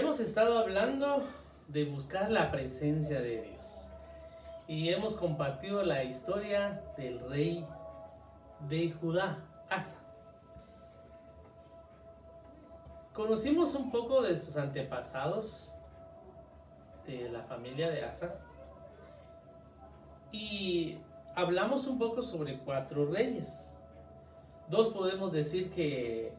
Hemos estado hablando de buscar la presencia de Dios y hemos compartido la historia del rey de Judá, Asa. Conocimos un poco de sus antepasados, de la familia de Asa, y hablamos un poco sobre cuatro reyes. Dos podemos decir que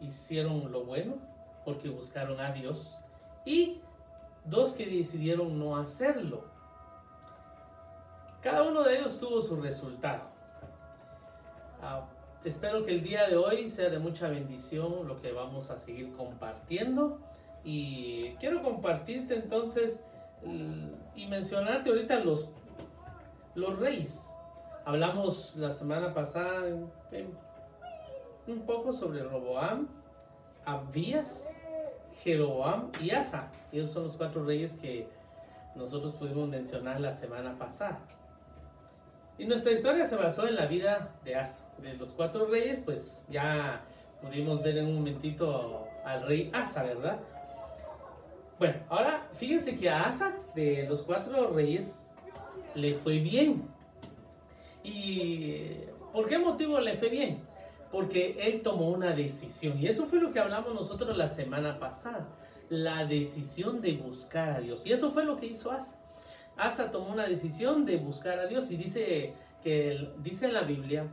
hicieron lo bueno porque buscaron a Dios y dos que decidieron no hacerlo. Cada uno de ellos tuvo su resultado. Ah, espero que el día de hoy sea de mucha bendición lo que vamos a seguir compartiendo y quiero compartirte entonces y mencionarte ahorita los los reyes. Hablamos la semana pasada un poco sobre Roboam, Abías, Jeroboam y Asa. Ellos son los cuatro reyes que nosotros pudimos mencionar la semana pasada. Y nuestra historia se basó en la vida de Asa. De los cuatro reyes, pues ya pudimos ver en un momentito al rey Asa, ¿verdad? Bueno, ahora fíjense que a Asa, de los cuatro reyes, le fue bien. ¿Y por qué motivo le fue bien? Porque él tomó una decisión. Y eso fue lo que hablamos nosotros la semana pasada. La decisión de buscar a Dios. Y eso fue lo que hizo Asa. Asa tomó una decisión de buscar a Dios y dice que dice en la Biblia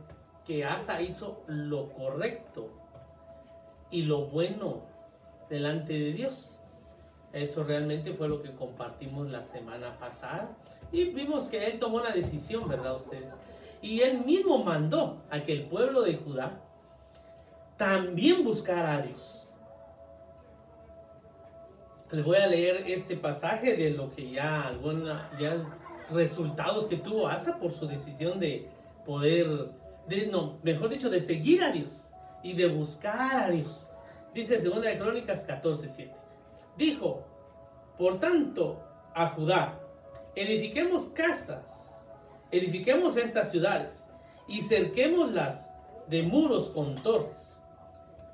que Asa hizo lo correcto y lo bueno delante de Dios. Eso realmente fue lo que compartimos la semana pasada. Y vimos que él tomó una decisión, ¿verdad ustedes? Y él mismo mandó a que el pueblo de Judá también buscara a Dios. Les voy a leer este pasaje de lo que ya, alguna, ya resultados que tuvo Asa por su decisión de poder, de, no, mejor dicho, de seguir a Dios y de buscar a Dios. Dice 2 de Crónicas 14:7. Dijo, por tanto, a Judá, edifiquemos casas, edifiquemos estas ciudades y cerquémoslas de muros con torres,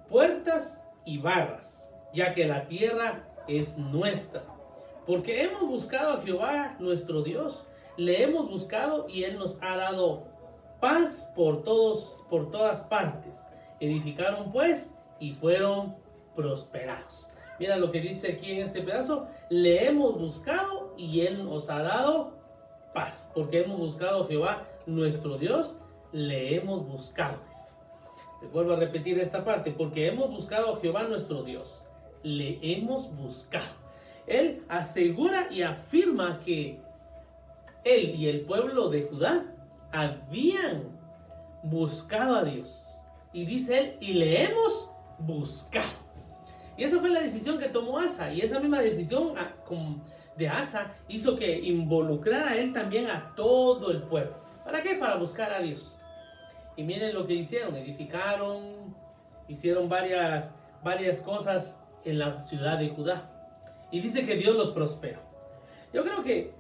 puertas y barras, ya que la tierra es nuestra. Porque hemos buscado a Jehová nuestro Dios, le hemos buscado y él nos ha dado paz por todos por todas partes. Edificaron pues y fueron prosperados. Mira lo que dice aquí en este pedazo. Le hemos buscado y Él nos ha dado paz. Porque hemos buscado a Jehová, nuestro Dios. Le hemos buscado. Te vuelvo a repetir esta parte. Porque hemos buscado a Jehová, nuestro Dios. Le hemos buscado. Él asegura y afirma que él y el pueblo de Judá habían buscado a Dios. Y dice él, y le hemos buscado. Y esa fue la decisión que tomó Asa. Y esa misma decisión ah, de Asa hizo que involucrara a él también a todo el pueblo. ¿Para qué? Para buscar a Dios. Y miren lo que hicieron. Edificaron, hicieron varias, varias cosas en la ciudad de Judá. Y dice que Dios los prosperó. Yo creo que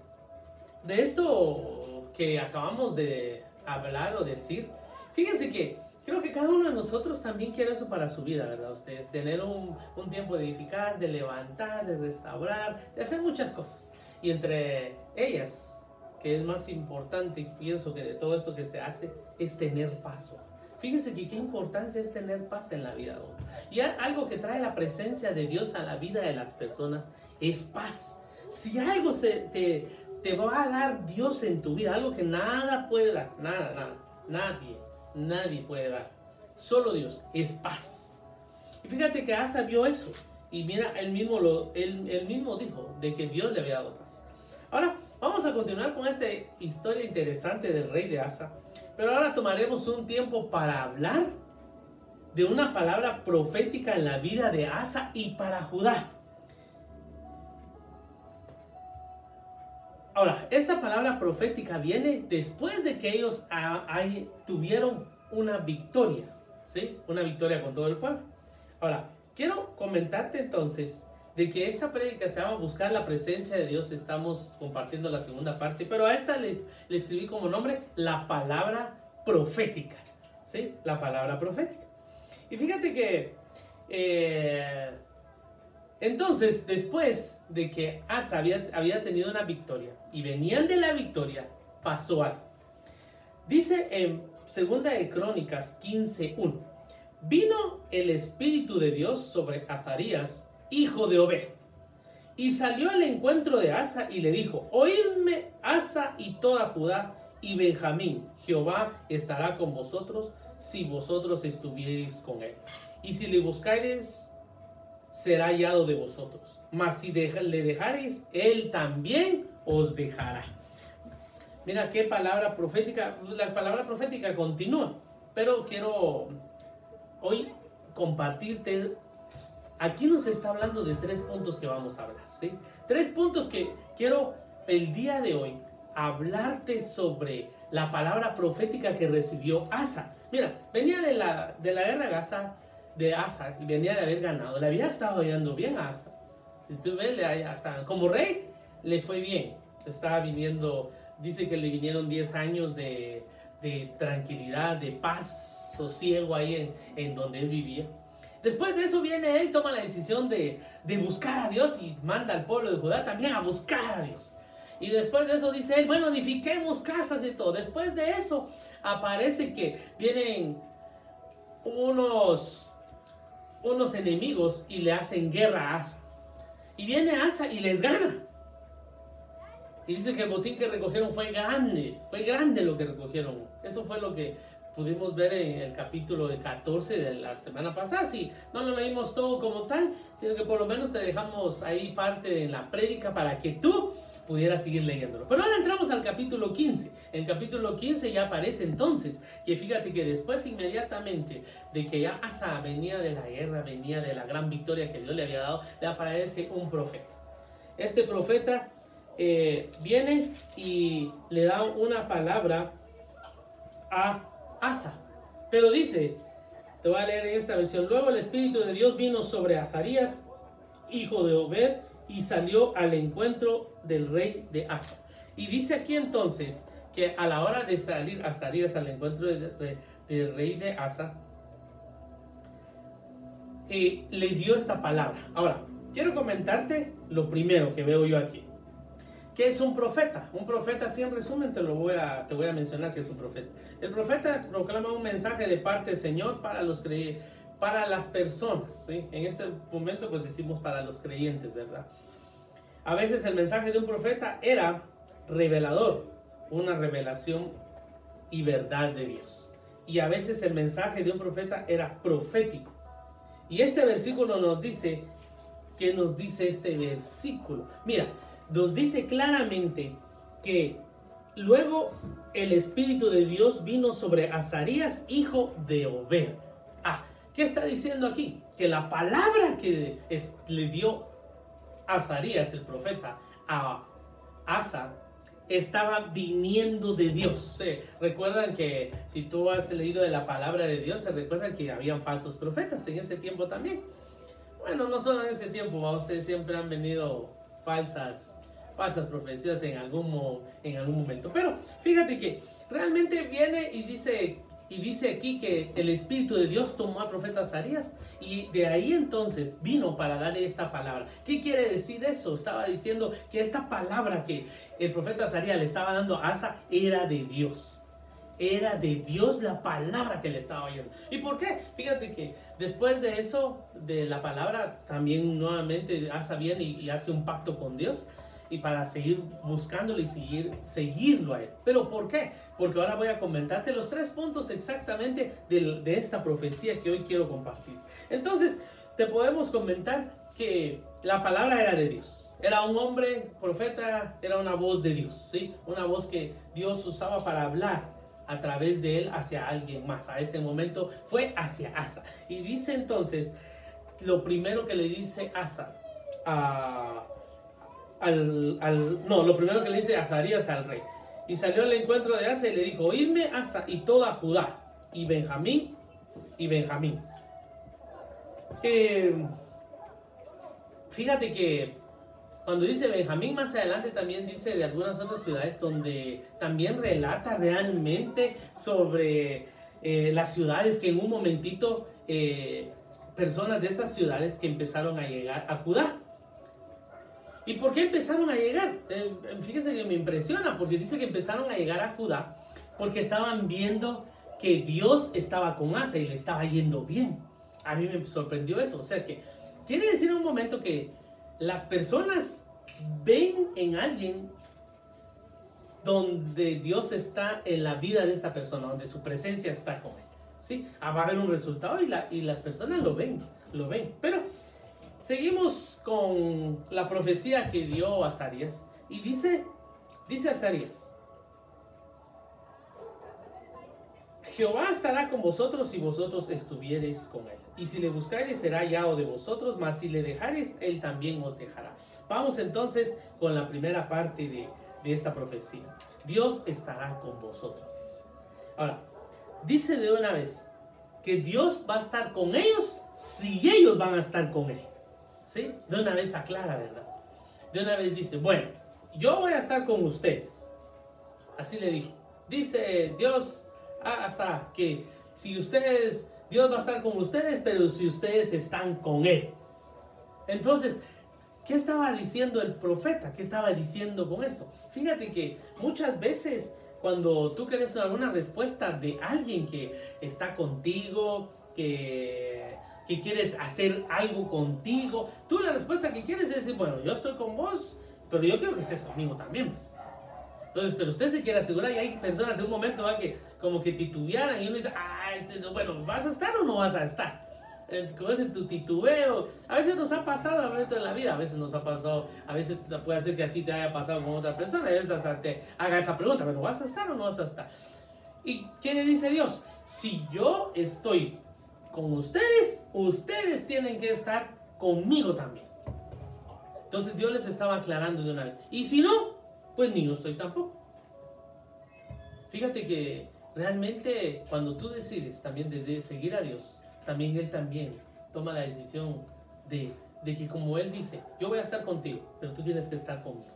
de esto que acabamos de hablar o decir, fíjense que Creo que cada uno de nosotros también quiere eso para su vida, ¿verdad? Ustedes, tener un, un, tiempo de edificar, de levantar, de restaurar, de hacer muchas cosas. Y entre ellas, que es más importante, pienso que de todo esto que se hace, es tener paso. Fíjense que qué importancia es tener paz en la vida. Y algo que trae la presencia de Dios a la vida de las personas es paz. Si algo se, te, te va a dar Dios en tu vida, algo que nada puede dar, nada, nada, nadie nadie puede dar. Solo Dios es paz. Y fíjate que Asa vio eso. Y mira, él mismo, lo, él, mismo dijo de que Dios le había dado paz. Ahora, vamos a continuar con esta historia interesante del rey de Asa. Pero ahora tomaremos un tiempo para hablar de una palabra profética en la vida de Asa y para Judá. Ahora, esta palabra profética viene después de que ellos tuvieron una victoria, ¿sí? Una victoria con todo el pueblo. Ahora, quiero comentarte entonces de que esta prédica se llama Buscar la presencia de Dios. Estamos compartiendo la segunda parte, pero a esta le, escribí como nombre la palabra profética, ¿sí? La palabra profética. Y fíjate que eh, Entonces, después de que Asa había, había tenido una victoria y venían de la victoria, pasó algo. Dice en Segunda de Crónicas 15.1, vino el Espíritu de Dios sobre Azarías, hijo de Obed, y salió al encuentro de Asa y le dijo, oídme Asa y toda Judá y Benjamín, Jehová estará con vosotros si vosotros estuvierais con él. Y si le buscareis, será hallado de vosotros. Mas si le dejareis, él también os dejará. Mira qué palabra profética, la palabra profética continúa, pero quiero hoy compartirte, aquí nos está hablando de tres puntos que vamos a hablar, ¿sí? Tres puntos que quiero el día de hoy hablarte sobre la palabra profética que recibió Asa. Mira, venía de la, de la guerra Asa, de Asa venía de haber ganado. Le había estado yendo bien a Asa. Si tú ves, hasta como rey le fue bien. Estaba viniendo, dice que le vinieron 10 años de, de tranquilidad, de paz, sosiego ahí en, en, donde él vivía. Después de eso viene él, toma la decisión de, de buscar a Dios y manda al pueblo de Judá también a buscar a Dios. Y después de eso dice él, bueno, edifiquemos casas y todo. Después de eso aparece que vienen unos unos enemigos y le hacen guerra a Asa. Y viene Asa y les gana. Y dice que el botín que recogieron fue grande, fue grande lo que recogieron. Eso fue lo que pudimos ver en el capítulo de 14 de la semana pasada. Si no lo leímos todo como tal, sino que por lo menos te dejamos ahí parte en la prédica para que tú pudiera seguir leyéndolo. Pero ahora entramos al capítulo 15. En el capítulo 15 ya aparece entonces que fíjate que después inmediatamente de que ya Asa venía de la guerra, venía de la gran victoria que Dios le había dado, le aparece un profeta. Este profeta eh, viene y le da una palabra a Pero dice, te voy a leer en esta versión, luego el Espíritu de Dios vino sobre Azarías, hijo de Obed, y salió al encuentro del rey de Asa. Y dice aquí entonces que a la hora de salir Azarías al encuentro del rey de Asa, eh, le dio esta palabra. Ahora, quiero comentarte lo primero que veo yo aquí. ¿Qué es un profeta? Un profeta, así en resumen, te lo voy a, te voy a mencionar que es un profeta. El profeta proclama un mensaje de parte del Señor para los creyentes para las personas. ¿sí? En este momento pues decimos para los creyentes, ¿verdad? A veces el mensaje de un profeta era revelador, una revelación y verdad de Dios. Y a veces el mensaje de un profeta era profético. Y este versículo nos dice, ¿qué nos dice este versículo? Mira, nos dice claramente que luego el Espíritu de Dios vino sobre Azarías, hijo de Obed. Ah, ¿Qué está diciendo aquí? Que la palabra que le dio Azarías, el profeta, a Asa, estaba viniendo de Dios. recuerdan que si tú has leído de la palabra de Dios, se recuerda que habían falsos profetas en ese tiempo también. Bueno, no solo en ese tiempo, ustedes siempre han venido falsas, falsas profecías en algún, en algún momento. Pero fíjate que realmente viene y dice y dice aquí que el Espíritu de Dios tomó al profeta Azarías y de ahí entonces vino para darle esta palabra. ¿Qué quiere decir eso? Estaba diciendo que esta palabra que el profeta Azarías le estaba dando a Asa era de Dios. Era de Dios la palabra que le estaba oyendo. ¿Y por qué? Fíjate que después de eso, de la palabra, también nuevamente Asa viene y hace un pacto con Dios y para seguir buscándolo y seguir, seguirlo a él. ¿Pero por qué? Porque ahora voy a comentarte los tres puntos exactamente de, de esta profecía que hoy quiero compartir. Entonces, te podemos comentar que la palabra era de Dios. Era un hombre, profeta, era una voz de Dios, ¿sí? Una voz que Dios usaba para hablar a través de él hacia alguien más. A este momento fue hacia Asa. Y dice entonces, lo primero que le dice Asa a, al, no, lo primero que le dice Azarías al rey. Y salió al encuentro de Asa y le dijo, oírme Asa y toda Judá, y Benjamín, y Benjamín. Eh, fíjate que cuando dice Benjamín, más adelante también dice de algunas otras ciudades donde también relata realmente sobre eh, las ciudades que en un momentito eh, personas de esas ciudades que empezaron a llegar a Judá. ¿Y por qué empezaron a llegar? Eh, fíjense que me impresiona, porque dice que empezaron a llegar a Judá porque estaban viendo que Dios estaba con Asa y le estaba yendo bien. A mí me sorprendió eso. O sea que quiere decir un momento que las personas ven en alguien donde Dios está en la vida de esta persona, donde su presencia está con él. ¿Sí? Ah, va a haber un resultado y, la, y las personas lo ven, lo ven. Pero seguimos con la profecía que dio Azarías. Y dice, dice Azarías, Jehová estará con vosotros si vosotros estuviereis con él. Y si le buscareis será hallado de vosotros, mas si le dejareis, él también os dejará. Vamos entonces con la primera parte de, de esta profecía. Dios estará con vosotros. Ahora, dice de una vez que Dios va a estar con ellos si ellos van a estar con Él. ¿Sí? De una vez aclara, ¿verdad? De una vez dice, bueno, yo voy a estar con ustedes. Así le dijo. Dice Dios hasta que si ustedes, Dios va a estar con ustedes, pero si ustedes están con Él. Entonces, ¿qué estaba diciendo el profeta? ¿Qué estaba diciendo con esto? Fíjate que muchas veces cuando tú quieres alguna respuesta de alguien que está contigo, que, que quieres hacer algo contigo, tú la respuesta que quieres es decir, bueno, yo estoy con vos, pero yo quiero que estés conmigo también, pues. Entonces, pero usted se quiere asegurar y hay personas en un momento que como que titubearan y uno dice, ah, este, bueno, ¿vas a estar o no vas a estar? como es tu titubeo. A veces nos ha pasado a momento en la vida, a veces nos ha pasado, a veces puede ser que a ti te haya pasado con otra persona, a veces hasta te haga esa pregunta, bueno, ¿vas a estar o no vas a estar? ¿Y qué le dice Dios? Si yo estoy con ustedes, ustedes tienen que estar conmigo también. Entonces Dios les estaba aclarando de una vez. Y si no, pues ni yo estoy tampoco. Fíjate que realmente cuando tú decides también desde seguir a Dios, también Él también toma la decisión de, que como Él dice, yo voy a estar contigo, pero tú tienes que estar conmigo.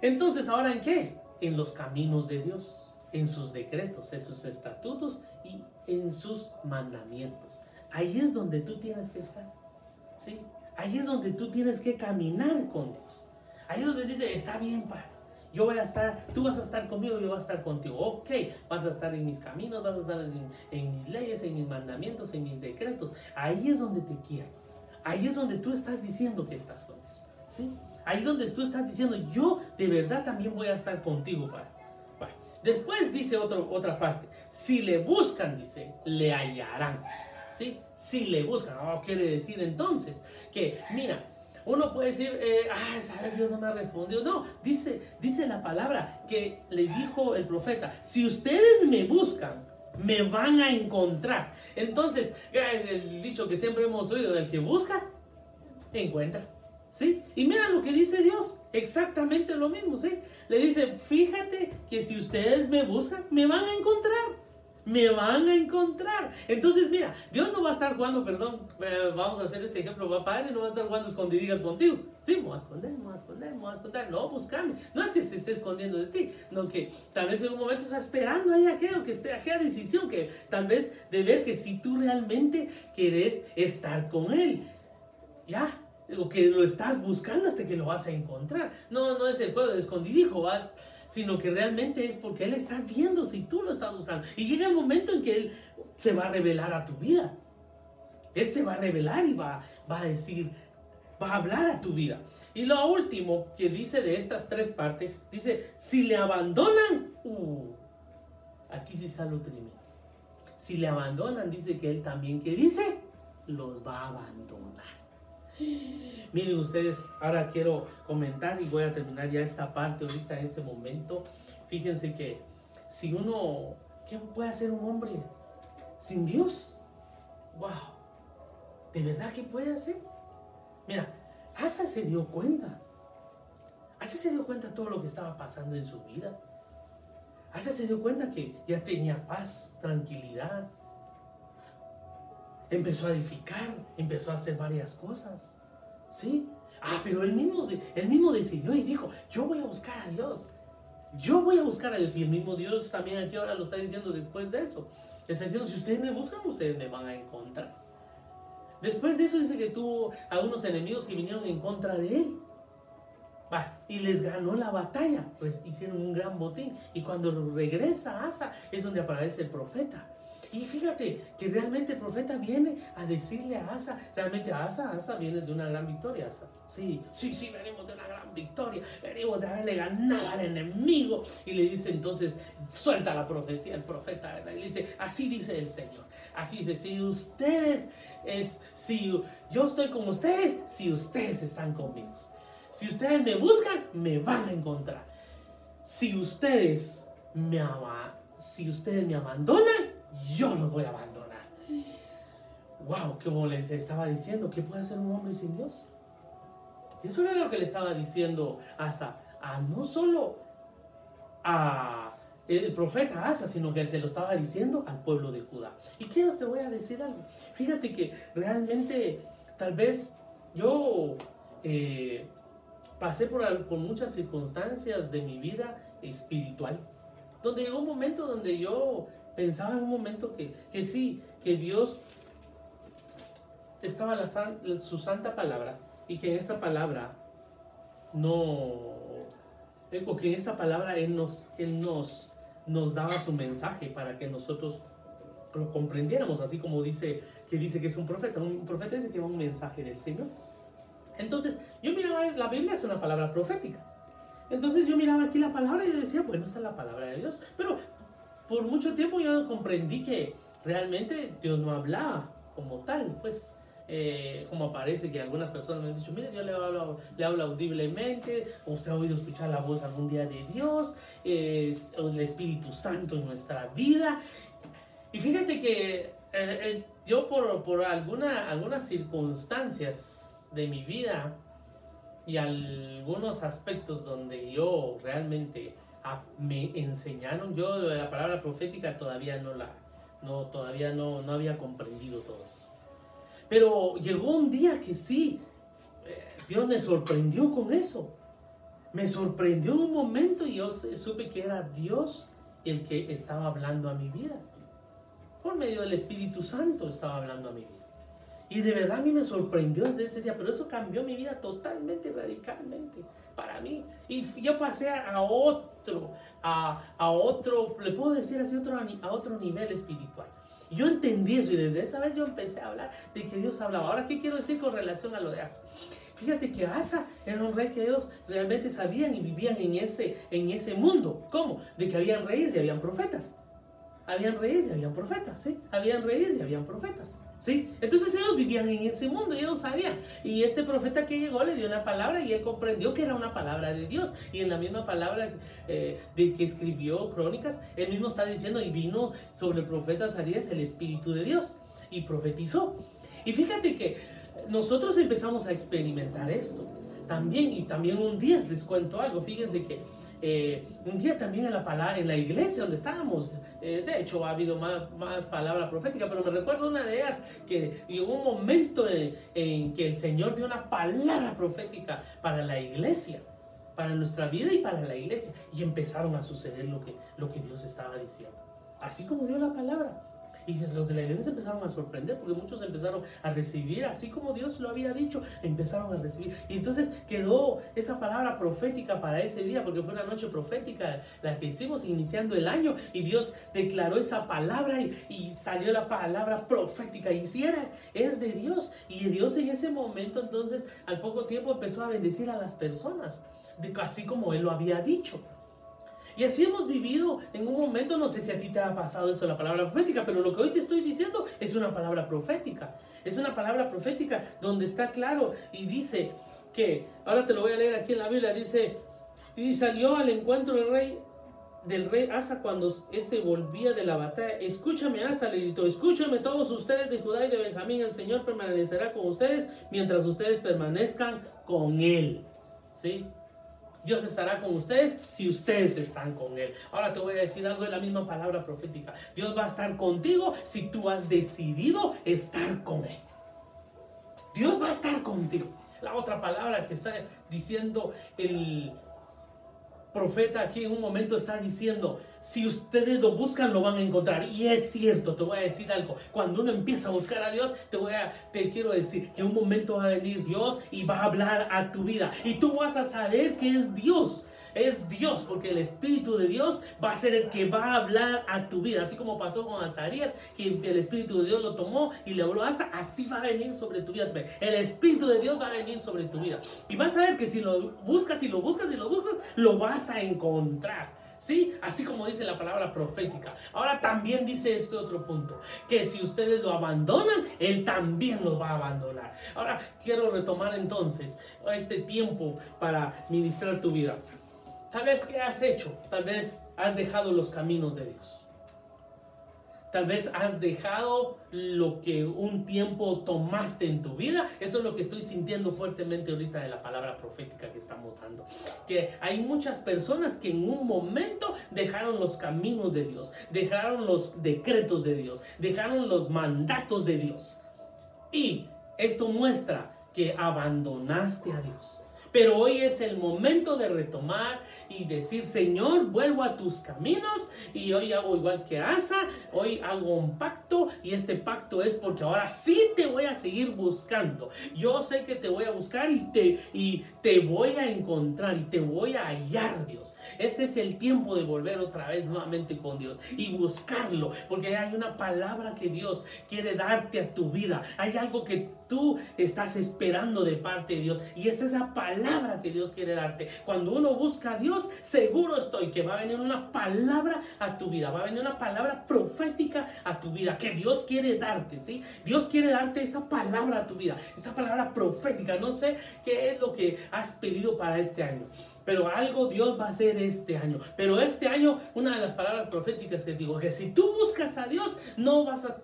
Entonces, ¿ahora en qué? En los caminos de Dios, en sus decretos, en sus estatutos y en sus mandamientos. Ahí es donde tú tienes que estar. ¿sí? Ahí es donde tú tienes que caminar con Dios. Ahí es donde dice, está bien, Padre. Yo voy a estar, tú vas a estar conmigo, yo voy a estar contigo. Ok, vas a estar en mis caminos, vas a estar en, mis leyes, en mis mandamientos, en mis decretos. Ahí es donde te quiero. Ahí es donde tú estás diciendo que estás con Dios. ¿Sí? Ahí donde tú estás diciendo, yo de verdad también voy a estar contigo, Padre. Después dice otra parte, si le buscan, dice, le hallarán. ¿Sí? Si le buscan, oh, quiere decir entonces que, mira, uno puede decir, eh, ah, Dios no me ha respondido. No, dice, dice la palabra que le dijo el profeta, si ustedes me buscan, me van a encontrar. Entonces, el dicho que siempre hemos oído, el que busca, encuentra. ¿Sí? Y mira lo que dice Dios, exactamente lo mismo, ¿sí? Le dice, fíjate que si ustedes me buscan, me van a encontrar me van a encontrar. Entonces, mira, Dios no va a estar jugando, perdón, eh, vamos a hacer este ejemplo, va padre, no va a estar jugando escondidas contigo. Sí, me voy a esconder, me voy a esconder, me voy a esconder. No, buscame. No es que se esté escondiendo de ti, no que tal vez en un momento está esperando ahí aquello, que esté, aquella decisión, que tal vez de ver que si tú realmente quieres estar con Él, ya, o que lo estás buscando hasta que lo vas a encontrar. No, no es el juego de escondidijo, va sino que realmente es porque Él está viendo si tú lo estás buscando. Y llega el momento en que Él se va a revelar a tu vida. Él se va a revelar y va, va a decir, va a hablar a tu vida. Y lo último que dice de estas tres partes, dice, si le abandonan, uh, aquí sí sale tremendo. Si le abandonan, dice que Él también, que dice? Los va a abandonar. Miren ustedes, ahora quiero comentar y voy a terminar ya esta parte ahorita en este momento. Fíjense que si uno, ¿qué puede hacer un hombre sin Dios? ¡Wow! ¿De verdad qué puede hacer? Mira, Asa se dio cuenta. Asa se dio cuenta de todo lo que estaba pasando en su vida. Asa se dio cuenta que ya tenía paz, tranquilidad, empezó a edificar, empezó a hacer varias cosas. ¿Sí? Ah, pero él mismo, él mismo decidió y dijo, yo voy a buscar a Dios. Yo voy a buscar a Dios. Y el mismo Dios también aquí ahora lo está diciendo después de eso. Está diciendo, si ustedes me buscan, ustedes me van a encontrar. Después de eso dice que tuvo a unos enemigos que vinieron en contra de él. Va, y les ganó la batalla, pues hicieron un gran botín. Y cuando regresa Asa es donde aparece el profeta. Y fíjate que realmente el profeta viene a decirle a Asa, realmente Asa, Asa viene de una gran victoria. Asa. Sí, sí, sí, venimos de una gran victoria, venimos de haberle ganado al enemigo. Y le dice entonces, suelta la profecía el profeta, ¿verdad? Y le dice, así dice el Señor, así dice, si ustedes, es, si yo estoy con ustedes, si ustedes están conmigo. Si ustedes me buscan, me van a encontrar. Si ustedes me, ama, si ustedes me abandonan, yo los voy a abandonar. Wow, como les estaba diciendo, ¿qué puede hacer un hombre sin Dios? Eso era lo que le estaba diciendo Asa, a no solo a el profeta Asa, sino que se lo estaba diciendo al pueblo de Judá. Y quiero te voy a decir algo. Fíjate que realmente tal vez yo eh, pasé por, por muchas circunstancias de mi vida espiritual, donde llegó un momento donde yo pensaba en un momento que, que sí, que Dios estaba su santa palabra y que en esta palabra no, o que en esta palabra Él nos, Él nos, nos daba su mensaje para que nosotros lo comprendiéramos, así como dice que dice que es un profeta. Un profeta dice que va un mensaje del Señor. Entonces, yo miraba, la Biblia es una palabra profética. Entonces yo miraba aquí la palabra y yo decía, bueno, esa es la palabra de Dios. Pero por mucho tiempo yo comprendí que realmente Dios no hablaba como tal, pues eh, como aparece que algunas personas me han dicho, mire, Dios le habla, le habla audiblemente, usted ha oído escuchar la voz algún día de Dios, es el Espíritu Santo en nuestra vida. Y fíjate que eh, eh, yo por, por alguna, algunas circunstancias de mi vida y algunos aspectos donde yo realmente me enseñaron. Yo la palabra profética todavía no la, no, todavía no, no había comprendido todo eso. Pero llegó un día que sí, eh, Dios me sorprendió con eso. Me sorprendió en un momento y yo supe que era Dios el que estaba hablando a mi vida. Por medio del Espíritu Santo estaba hablando a mi vida. Y de verdad a mí me sorprendió desde ese día, pero eso cambió mi vida totalmente, radicalmente para mí. Y yo pasé a otro, a, a otro, le puedo decir así, otro, a otro nivel espiritual. Yo entendí eso y desde esa vez yo empecé a hablar de que Dios hablaba. Ahora, ¿qué quiero decir con relación a lo de Asa? Fíjate que Asa era un rey que ellos realmente sabían y vivían en ese, en ese mundo. ¿Cómo? De que habían reyes y habían profetas. Habían reyes y habían profetas, ¿sí? Habían reyes y habían profetas. ¿Sí? Entonces ellos vivían en ese mundo y ellos sabían. Y este profeta que llegó le dio una palabra y él comprendió que era una palabra de Dios. Y en la misma palabra eh, de que escribió Crónicas, él mismo está diciendo, y vino sobre el profeta Sarías el Espíritu de Dios y profetizó. Y fíjate que nosotros empezamos a experimentar esto también. Y también un día les cuento algo. Fíjense que eh, un día también en la, palabra, en la iglesia donde estábamos, eh, de hecho ha habido más, más palabra profética, pero me recuerdo una de ellas que llegó un momento en, que el Señor dio una palabra profética para la iglesia, para nuestra vida y para la iglesia, y empezaron a suceder lo que, lo que Dios estaba diciendo. Así como dio la palabra. Y los de la iglesia se empezaron a sorprender porque muchos empezaron a recibir, así como Dios lo había dicho, empezaron a recibir. Y entonces quedó esa palabra profética para ese día, porque fue una noche profética la que hicimos iniciando el año. Y Dios declaró esa palabra y, salió la palabra profética. Y si era, es de Dios. Y Dios en ese momento entonces al poco tiempo empezó a bendecir a las personas, así como Él lo había dicho. Y así hemos vivido en un momento, no sé si a ti te ha pasado eso, la palabra profética, pero lo que hoy te estoy diciendo es una palabra profética. Es una palabra profética donde está claro y dice que, ahora te lo voy a leer aquí en la Biblia, dice, y salió al encuentro del rey del rey Asa cuando éste volvía de la batalla. Escúchame, Asa, le gritó, escúchame todos ustedes de Judá y de Benjamín, el Señor permanecerá con ustedes mientras ustedes permanezcan con él. ¿Sí? Dios estará con ustedes si ustedes están con Él. Ahora te voy a decir algo de la misma palabra profética. Dios va a estar contigo si tú has decidido estar con Él. Dios va a estar contigo. La otra palabra que está diciendo el profeta aquí en un momento está diciendo, si ustedes lo buscan, lo van a encontrar. Y es cierto, te voy a decir algo. Cuando uno empieza a buscar a Dios, te voy a, te quiero decir que un momento va a venir Dios y va a hablar a tu vida. Y tú vas a saber que es Dios es Dios, porque el Espíritu de Dios va a ser el que va a hablar a tu vida, así como pasó con Azarías, que el Espíritu de Dios lo tomó y le habló a Asa, así va a venir sobre tu vida. El Espíritu de Dios va a venir sobre tu vida. Y vas a ver que si lo buscas y lo buscas y lo buscas, lo vas a encontrar. ¿Sí? Así como dice la palabra profética. Ahora también dice este otro punto, que si ustedes lo abandonan, Él también los va a abandonar. Ahora quiero retomar entonces este tiempo para ministrar tu vida. Tal vez ¿qué has hecho? Tal vez has dejado los caminos de Dios. Tal vez has dejado lo que un tiempo tomaste en tu vida. Eso es lo que estoy sintiendo fuertemente ahorita de la palabra profética que estamos dando. Que hay muchas personas que en un momento dejaron los caminos de Dios, dejaron los decretos de Dios, dejaron los mandatos de Dios. Y esto muestra que abandonaste a Dios. Pero hoy es el momento de retomar y decir, Señor, vuelvo a tus caminos y hoy hago igual que Asa, hoy hago un pacto y este pacto es porque ahora sí te voy a seguir buscando. Yo sé que te voy a buscar y te, y te voy a encontrar y te voy a hallar, Dios. Este es el tiempo de volver otra vez nuevamente con Dios y buscarlo, porque hay una palabra que Dios quiere darte a tu vida. Hay algo que tú estás esperando de parte de Dios y es esa palabra que Dios quiere darte. Cuando uno busca a Dios, seguro estoy que va a venir una palabra a tu vida, va a venir una palabra profética a tu vida que Dios quiere darte, ¿sí? Dios quiere darte esa palabra a tu vida, esa palabra profética. No sé qué es lo que has pedido para este año. Pero algo Dios va a hacer este año. Pero este año, una de las palabras proféticas que digo, que si tú buscas a Dios, no vas a,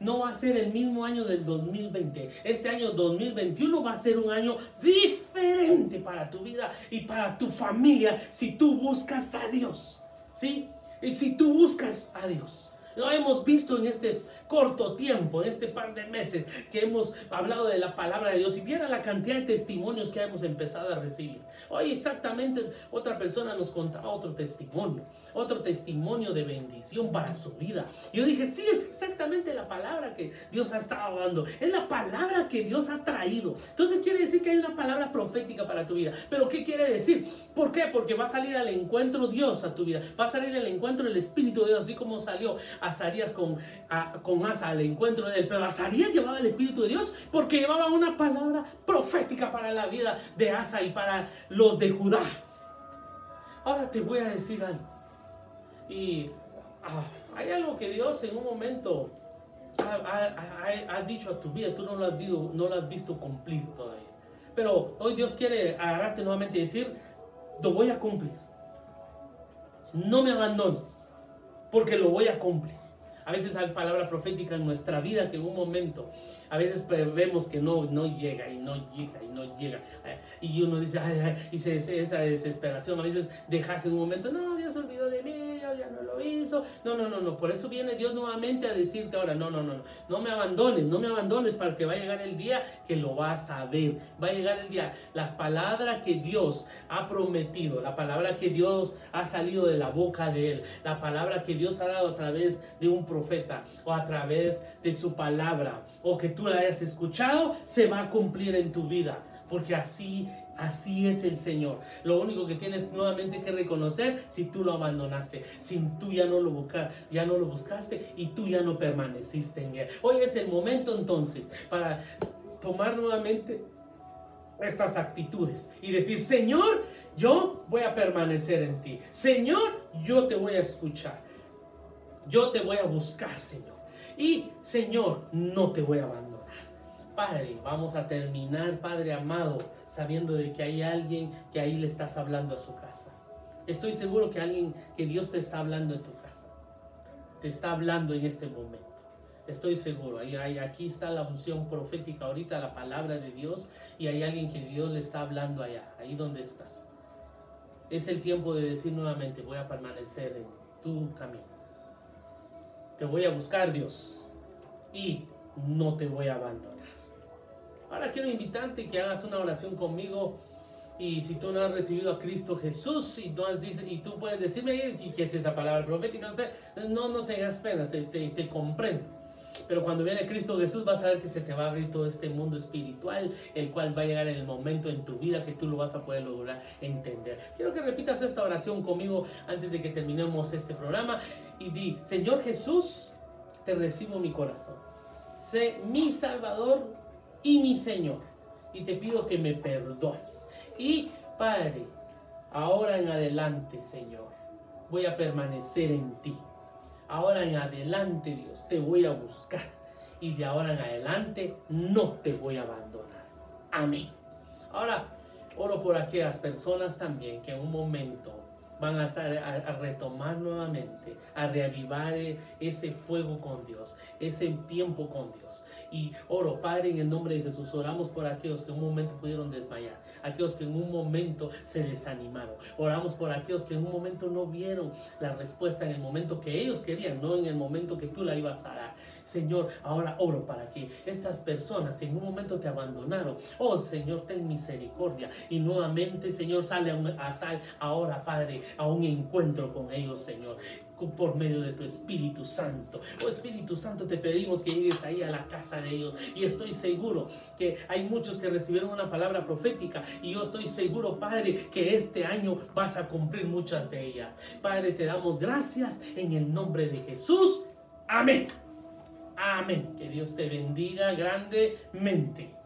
no va a ser el mismo año del 2020. Este año 2021 va a ser un año diferente para tu vida y para tu familia si tú buscas a Dios. ¿Sí? Y si tú buscas a Dios. Lo hemos visto en este corto tiempo, en este par de meses que hemos hablado de la palabra de Dios y viera la cantidad de testimonios que hemos empezado a recibir. Hoy exactamente otra persona nos contaba otro testimonio, otro testimonio de bendición para su vida. Yo dije, sí, es exactamente la palabra que Dios ha estado dando, es la palabra que Dios ha traído. Entonces quiere decir que hay una palabra profética para tu vida. Pero ¿qué quiere decir? ¿Por qué? Porque va a salir al encuentro Dios a tu vida, va a salir al encuentro el Espíritu de Dios, así como salió Azarías con, con Asa al encuentro de él. Pero Azarías llevaba el Espíritu de Dios porque llevaba una palabra profética para la vida de Asa y para de Judá. Ahora te voy a decir algo. Y ah, hay algo que Dios en un momento ha, dicho a tu vida, tú no lo, has visto, no lo has visto cumplir todavía. Pero hoy Dios quiere agarrarte nuevamente y decir, lo voy a cumplir. No me abandones, porque lo voy a cumplir. A veces hay palabra profética en nuestra vida que en un momento, a veces vemos que no, no llega y no llega y no llega. Eh, y uno dice, ay, ay, y se, esa desesperación, a veces dejas en un momento, no, Dios olvidó de mí, hizo. No, no, no, no. Por eso viene Dios nuevamente a decirte ahora, no, no, no, no. No me abandones, no me abandones para que va a llegar el día que lo vas a ver. Va a llegar el día. Las palabras que Dios ha prometido, la palabra que Dios ha salido de la boca de Él, la palabra que Dios ha dado a través de un profeta o a través de su palabra o que tú la hayas escuchado, se va a cumplir en tu vida. Porque así Así es el Señor. Lo único que tienes nuevamente que reconocer si tú lo abandonaste, si tú ya no lo buscaste, ya no lo buscaste y tú ya no permaneciste en él. Hoy es el momento entonces para tomar nuevamente estas actitudes y decir, "Señor, yo voy a permanecer en ti. Señor, yo te voy a escuchar. Yo te voy a buscar, Señor. Y Señor, no te voy a abandonar." Padre, vamos a terminar, Padre amado, sabiendo de que hay alguien que ahí le estás hablando a su casa. Estoy seguro que alguien, que Dios te está hablando en tu casa. Te está hablando en este momento. Estoy seguro. Aquí está la unción profética ahorita, la palabra de Dios. Y hay alguien que Dios le está hablando allá, ahí donde estás. Es el tiempo de decir nuevamente, voy a permanecer en tu camino. Te voy a buscar, Dios. Y no te voy a abandonar. Ahora quiero invitarte que hagas una oración conmigo Y si tú no has recibido a Cristo Jesús y, no has, y tú puedes decirme qué es esa palabra profética, no, no tengas pena, te, te, te comprendo. Pero cuando viene Cristo Jesús vas a ver que se te va a abrir todo este mundo espiritual, el cual va a llegar en el momento en tu vida que tú lo vas a poder lograr entender. Quiero que repitas esta oración conmigo antes de que terminemos este programa y di, Señor Jesús, te recibo mi corazón. Sé mi Salvador y mi Señor. Y te pido que me perdones. Y Padre, ahora en adelante, Señor, voy a permanecer en ti ahora en adelante, Dios, te voy a buscar. Y de ahora en adelante no te voy a abandonar. Amén. Ahora, oro por aquellas personas también que en un momento van a estar a, retomar nuevamente, a reavivar ese fuego con Dios, ese tiempo con Dios. Y oro, Padre, en el nombre de Jesús, oramos por aquellos que en un momento pudieron desmayar, aquellos que en un momento se desanimaron. Oramos por aquellos que en un momento no vieron la respuesta en el momento que ellos querían, no en el momento que tú la ibas a dar. Señor, ahora oro para que estas personas en un momento te abandonaron. Oh Señor, ten misericordia. Y nuevamente, Señor, sale a, sal ahora, Padre, a un encuentro con ellos, Señor por medio de tu Espíritu Santo. Oh Espíritu Santo, te pedimos que llegues ahí a la casa de ellos. Y estoy seguro que hay muchos que recibieron una palabra profética. Y yo estoy seguro, Padre, que este año vas a cumplir muchas de ellas. Padre, te damos gracias en el nombre de Jesús. Amén. Amén. Que Dios te bendiga grandemente.